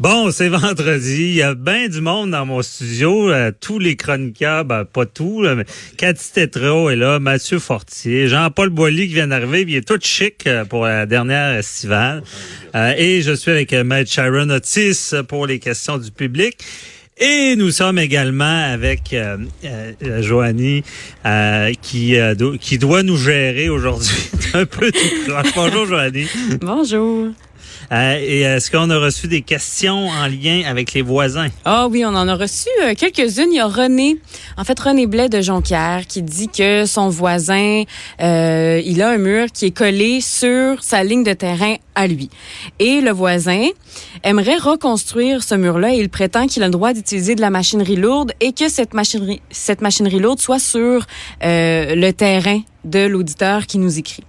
Bon, c'est vendredi. Il y a bien du monde dans mon studio. Euh, tous les chroniqueurs, ben, pas tous, mais Cathy Tétrault est là, Mathieu Fortier, Jean-Paul Boilly qui vient d'arriver. Il est tout chic euh, pour la dernière estivale. Euh, et je suis avec euh, Maître Sharon Otis pour les questions du public. Et nous sommes également avec euh, Joanie euh, qui, qui doit nous gérer aujourd'hui. un peu tout. Bonjour Joanie. Bonjour. Euh, et est-ce qu'on a reçu des questions en lien avec les voisins? Ah oui, on en a reçu euh, quelques-unes. Il y a René, en fait René Blais de Jonquière, qui dit que son voisin, euh, il a un mur qui est collé sur sa ligne de terrain à lui. Et le voisin aimerait reconstruire ce mur-là et il prétend qu'il a le droit d'utiliser de la machinerie lourde et que cette machinerie, cette machinerie lourde soit sur euh, le terrain de l'auditeur qui nous écrit.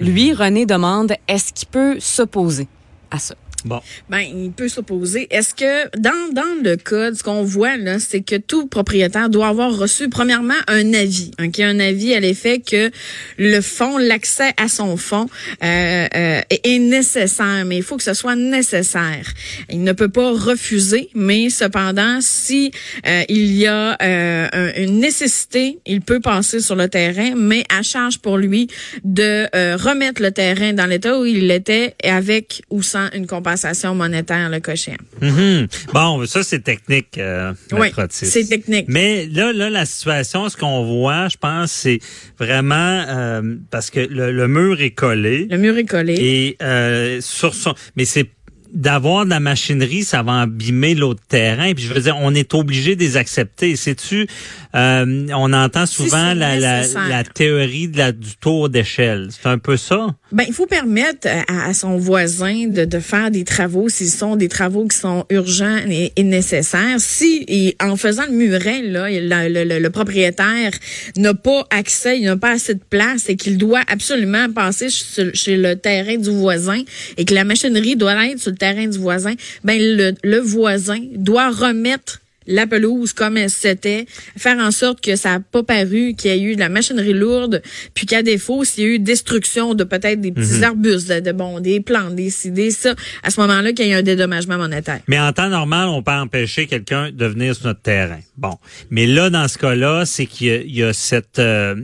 Lui, René demande, est-ce qu'il peut s'opposer? À ça? Bon. Ben, il peut s'opposer. Est-ce que dans, dans le code, ce qu'on voit là, c'est que tout propriétaire doit avoir reçu premièrement un avis, ok, un avis à l'effet que le fonds, l'accès à son fonds euh, euh, est, nécessaire, mais il faut que ce soit nécessaire. Il ne peut pas refuser, mais cependant, si euh, il y a euh, un- une nécessité, il peut passer sur le terrain, mais à charge pour lui de euh, remettre le terrain dans l'état où il était avec ou sans une compensation monétaire le. Mhm. Bon, ça c'est technique, euh, Oui, c'est technique. Mais là, là, la situation, ce qu'on voit, je pense, c'est vraiment euh, parce que le, le mur est collé Le mur est collé. et euh, sur son, mais c'est d'avoir de la machinerie, ça va abîmer l'autre terrain. Puis je veux dire, on est obligé de les accepter. Sais-tu, euh, on entend souvent la, la, la théorie de la, du tour d'échelle. C'est un peu ça? Ben, il faut permettre à, à son voisin de, de faire des travaux s'ils sont des travaux qui sont urgents et, et nécessaires. Si, et en faisant le muret, là, le, le- le- le propriétaire n'a pas accès, il n'a pas assez de place et qu'il doit absolument passer chez, chez le terrain du voisin et que la machinerie doit être sur le terrain du voisin, ben, le, le voisin doit remettre la pelouse comme elle s'était, faire en sorte que ça n'a pas paru qu'il y a eu de la machinerie lourde, puis qu'à défaut, s'il y a eu destruction de peut-être des petits arbustes, de, de, bon, des plantes, des ci, des ça, à ce moment-là, qu'il y ait un dédommagement monétaire. Mais en temps normal, on peut empêcher quelqu'un de venir sur notre terrain. Bon. Mais là, dans ce cas-là, c'est qu'il y a, il y a cette... euh,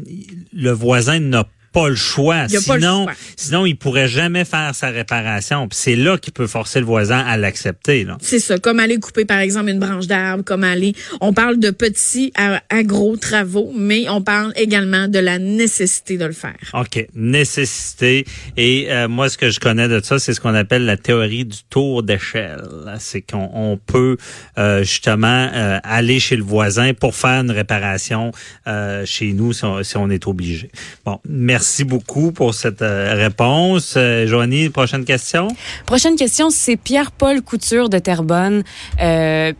le voisin n'a pas le choix. Il y a pas le sinon, choix. sinon, il pourrait jamais faire sa réparation. Puis c'est là qu'il peut forcer le voisin à l'accepter. C'est ça, comme aller couper, par exemple, une branche d'arbre, comme aller... On parle de petits à, à gros travaux, mais on parle également de la nécessité de le faire. OK. Nécessité. Et euh, moi, ce que je connais de ça, c'est ce qu'on appelle la théorie du tour d'échelle. C'est qu'on on peut euh, justement euh, aller chez le voisin pour faire une réparation euh, chez nous si on, si on est obligé. Bon, merci beaucoup pour cette euh, réponse. Euh, Joanie, prochaine question? Prochaine question, c'est Pierre-Paul Couture de Terrebonne. Euh,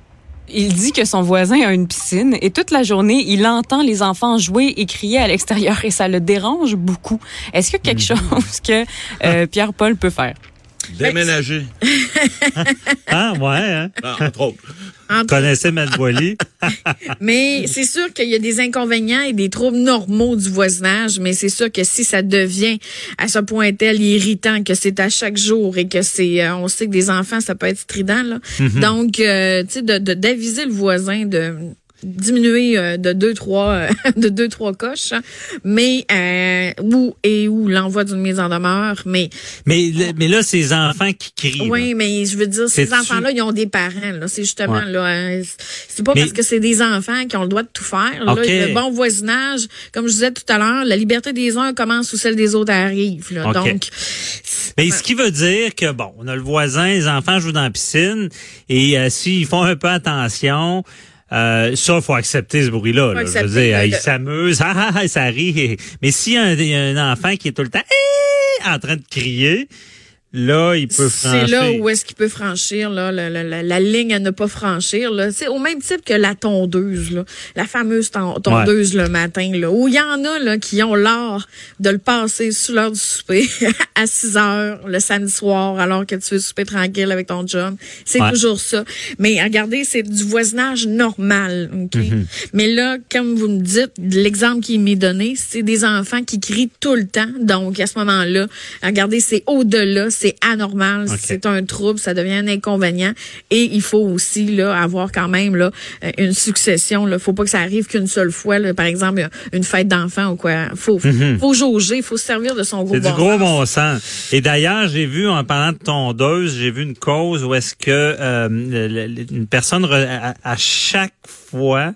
il dit que son voisin a une piscine et toute la journée, il entend les enfants jouer et crier à l'extérieur et ça le dérange beaucoup. Est-ce qu'il y a quelque chose que euh, Pierre-Paul peut faire? Déménager. Ah, ouais, hein? Ah, entre autres. Entre- Connaissez Matt Boily? Mais c'est sûr qu'il y a des inconvénients et des troubles normaux du voisinage, mais c'est sûr que si ça devient à ce point tel irritant que c'est à chaque jour et que c'est, euh, on sait que des enfants, ça peut être strident, là. Donc, euh, tu sais, de, de- d'aviser le voisin de diminuer euh, de deux trois euh, de deux trois coches hein. mais euh, ou et ou l'envoi d'une mise en demeure mais Mais, mais là, ces enfants qui crient. là. oui, mais je veux dire, ces C'est-tu- enfants-là, ils ont des parents. Là, c'est justement Ouais. là, hein, c'est pas Mais- parce que c'est des enfants qui ont le droit de tout faire. Là, le bon voisinage, comme je disais tout à l'heure, la liberté des uns commence où celle des autres arrive. Là. Donc, Mais ce qui veut dire que, bon, on a le voisin, les enfants jouent dans la piscine, et euh, s'ils font un peu attention, euh, ça, il faut accepter ce bruit-là. là. Je veux dire, le- s'amusent, ah, ah, ah, ça rit. Mais s'il y a un, il y a un enfant qui est tout le temps Eh en train de crier, là, il peut c'est franchir. là où est-ce qu'il peut franchir là, la, la- la- la ligne à ne pas franchir. Là. C'est au même type que la tondeuse, là, la fameuse ton- tondeuse le matin, là, où il y en a là, qui ont l'art de le passer sous l'heure du souper à 6 heures le samedi soir alors que tu veux souper tranquille avec ton job. C'est Ouais. toujours ça. Mais regardez, c'est du voisinage normal. ok? Mm-hmm. Mais là, comme vous me dites, l'exemple qui m'est donné, c'est des enfants qui crient tout le temps. Donc, à ce moment-là, regardez, c'est au-delà. C'est anormal, c'est un trouble, ça devient un inconvénient. Et il faut aussi là avoir quand même là une succession. Là, faut pas que ça arrive qu'une seule fois. Là, par exemple, une fête d'enfant ou quoi. Faut, Mhm. faut jauger, faut se servir de son gros C'est bon du gros sens. bon sens. Et d'ailleurs, j'ai vu en parlant de tondeuse, j'ai vu une cause où est-ce que euh, une personne à, à chaque fois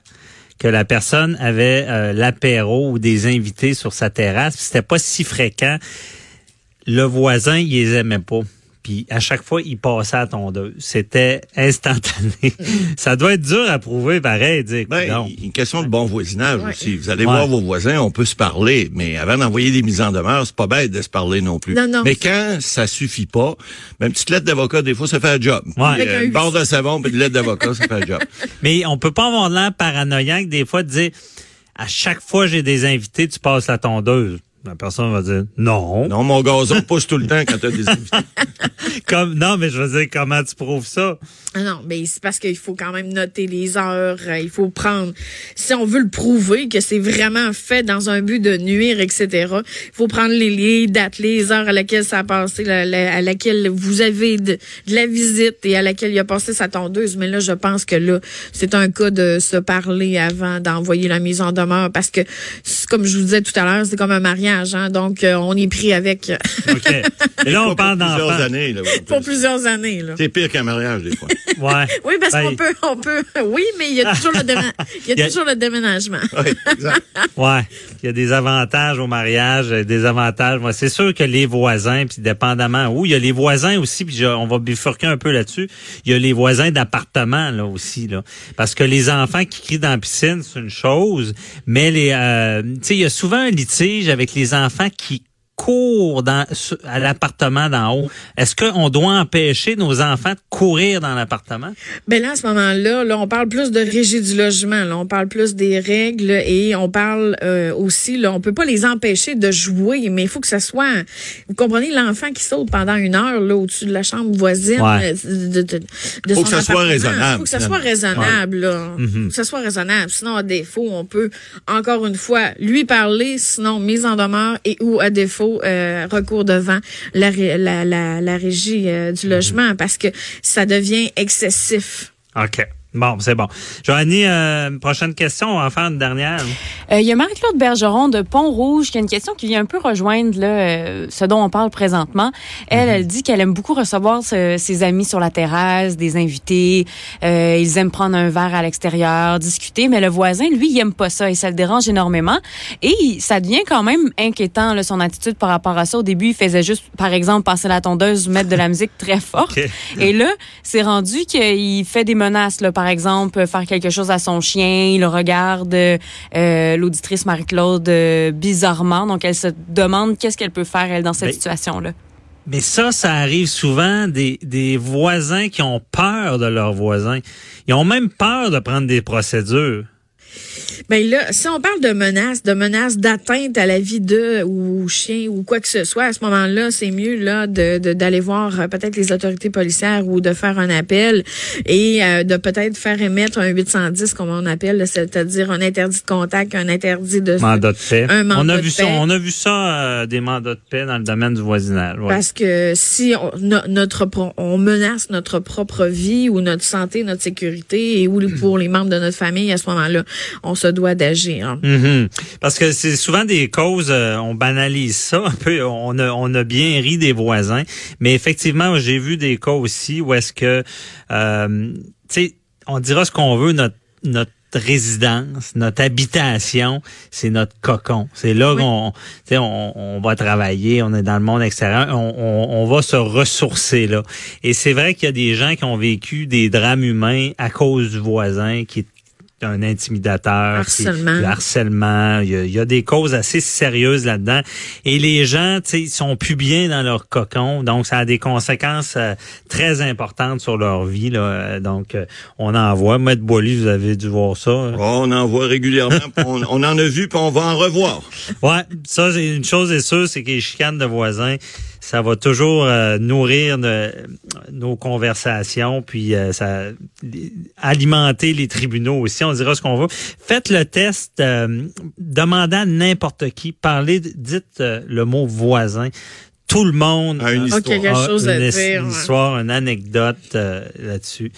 que la personne avait euh, l'apéro ou des invités sur sa terrasse, c'était pas si fréquent, le voisin, il les aimait pas. Puis à chaque fois, il passait à la tondeuse. C'était instantané. Ça doit être dur à prouver, pareil. Dire, Ben, non. une question de bon voisinage Ouais. aussi. Vous allez Ouais. voir vos voisins, on peut se parler, mais avant d'envoyer des mises en demeure, c'est pas bête de se parler non plus. Non, non. Mais quand ça suffit pas, ben, une petite lettre d'avocat, des fois, ça fait un job. Ouais. Puis, un une barre de savon puis une lettre d'avocat, ça fait un job. Mais on peut pas avoir l'air paranoïaque des fois de dire à chaque fois j'ai des invités, tu passes la tondeuse. La personne va dire non. Non, mon gazon pousse tout le temps quand t'as des invités. Comme non, mais je veux dire comment tu prouves ça? Ah non, mais c'est parce qu'il faut quand même noter les heures. euh, Il faut prendre, si on veut le prouver que c'est vraiment fait dans un but de nuire, etc. Il faut prendre les, les dates, les heures à laquelle ça a passé, la- la- à laquelle vous avez de, de la visite et à laquelle il a passé sa tondeuse. Mais là, je pense que là, c'est un cas de se parler avant d'envoyer la mise en demeure parce que, comme je vous disais tout à l'heure, c'est comme un mariage, hein, donc euh, on est pris avec OK. Et là on parle pour plusieurs d'enfants. années. Là, pour plusieurs années. Là. C'est pire qu'un mariage, des fois. Ouais. Oui, parce Ben, qu'on peut, on peut, oui, mais il y a toujours le, déma- il y a toujours le déménagement. Oui, exact. Ouais, il y a des avantages au mariage, euh, des avantages. Moi, c'est sûr que les voisins, puis dépendamment où, il y a les voisins aussi, puis on va bifurquer un peu là-dessus. Il y a les voisins d'appartement là aussi là, parce que les enfants qui crient dans la piscine, c'est une chose, mais les, euh, tu sais, il y a souvent un litige avec les enfants qui courent dans, à l'appartement d'en haut. Est-ce qu'on doit empêcher nos enfants de courir dans l'appartement? Ben là, à ce moment-là, là, on parle plus de régie du logement. Là, on parle plus des règles et on parle euh, aussi, là, on peut pas les empêcher de jouer, mais il faut que ça soit, vous comprenez, l'enfant qui saute pendant une heure là au-dessus de la chambre voisine Ouais. euh, de, de, de Faut son que ça soit raisonnable, Faut que ça soit raisonnable, là. Mhm. Faut que ça soit raisonnable. Sinon, à défaut, on peut encore une fois lui parler, sinon mise en demeure et ou à défaut euh, recours devant la, la, la, la régie euh, du logement parce que ça devient excessif. OK. Bon, c'est bon. Joanny, euh, prochaine question, on va en faire une dernière. Euh, Il y a Marie-Claude Bergeron de Pont-Rouge qui a une question qui vient un peu rejoindre là, euh, ce dont on parle présentement. Elle, elle dit qu'elle aime beaucoup recevoir ce- ses amis sur la terrasse, des invités. Euh, ils aiment prendre un verre à l'extérieur, discuter, mais le voisin, lui, il aime pas ça et ça le dérange énormément. Et ça devient quand même inquiétant, là, son attitude par rapport à ça. Au début, il faisait juste, par exemple, passer la tondeuse, mettre de la musique très forte. Et là, c'est rendu qu'il fait des menaces, là, par exemple, faire quelque chose à son chien. Il regarde euh, l'auditrice Marie-Claude euh, bizarrement. Donc, elle se demande qu'est-ce qu'elle peut faire, elle, dans cette Mais- situation-là. Mais ça, ça arrive souvent des, des voisins qui ont peur de leurs voisins. Ils ont même peur de prendre des procédures. Ben là, si on parle de menaces, de menaces d'atteinte à la vie de ou chien ou quoi que ce soit, à ce moment-là, c'est mieux là de de- d'aller voir euh, peut-être les autorités policières ou de faire un appel et euh, de peut-être faire émettre un 810 comme on appelle, c'est-à-dire un interdit de contact, un interdit de Mandat de paix. Un mandat on a de vu ça, paix. on a vu ça euh, des mandats de paix dans le domaine du voisinage. ouais. Parce que si on, no- notre pro- on menace notre propre vie ou notre santé, notre sécurité et ou pour les membres de notre famille à ce moment-là, on se doit d'agir. Mhm. Parce que c'est souvent des causes, euh, on banalise ça un peu, on a, on a bien ri des voisins, mais effectivement, j'ai vu des cas aussi où est-ce que, euh, tu sais, on dira ce qu'on veut, notre, notre résidence, notre habitation, c'est notre cocon. C'est là Oui. qu'on, tu sais, on, on va travailler, on est dans le monde extérieur, on, on, on va se ressourcer là. Et c'est vrai qu'il y a des gens qui ont vécu des drames humains à cause du voisin qui est un intimidateur, Harcèlement. le harcèlement. Il y, a, il y a des causes assez sérieuses là-dedans. Et les gens, tu sais, ils sont plus bien dans leur cocon, donc ça a des conséquences euh, très importantes sur leur vie. Là. Donc, euh, on en voit. Maître Boily, vous avez dû voir ça. hein? On en voit régulièrement. on, on en a vu, puis on va en revoir. Ouais, ça, c'est une chose est sûre, c'est que les chicanes de voisins, ça va toujours euh, nourrir de- nos conversations, puis euh, ça alimenter les tribunaux aussi. On dira ce qu'on veut. Faites le test, euh, demandez à n'importe qui, parlez, dites euh, le mot voisin. tout le monde A une histoire. quelque a chose à une, dire, une ouais. histoire, une anecdote euh, là-dessus.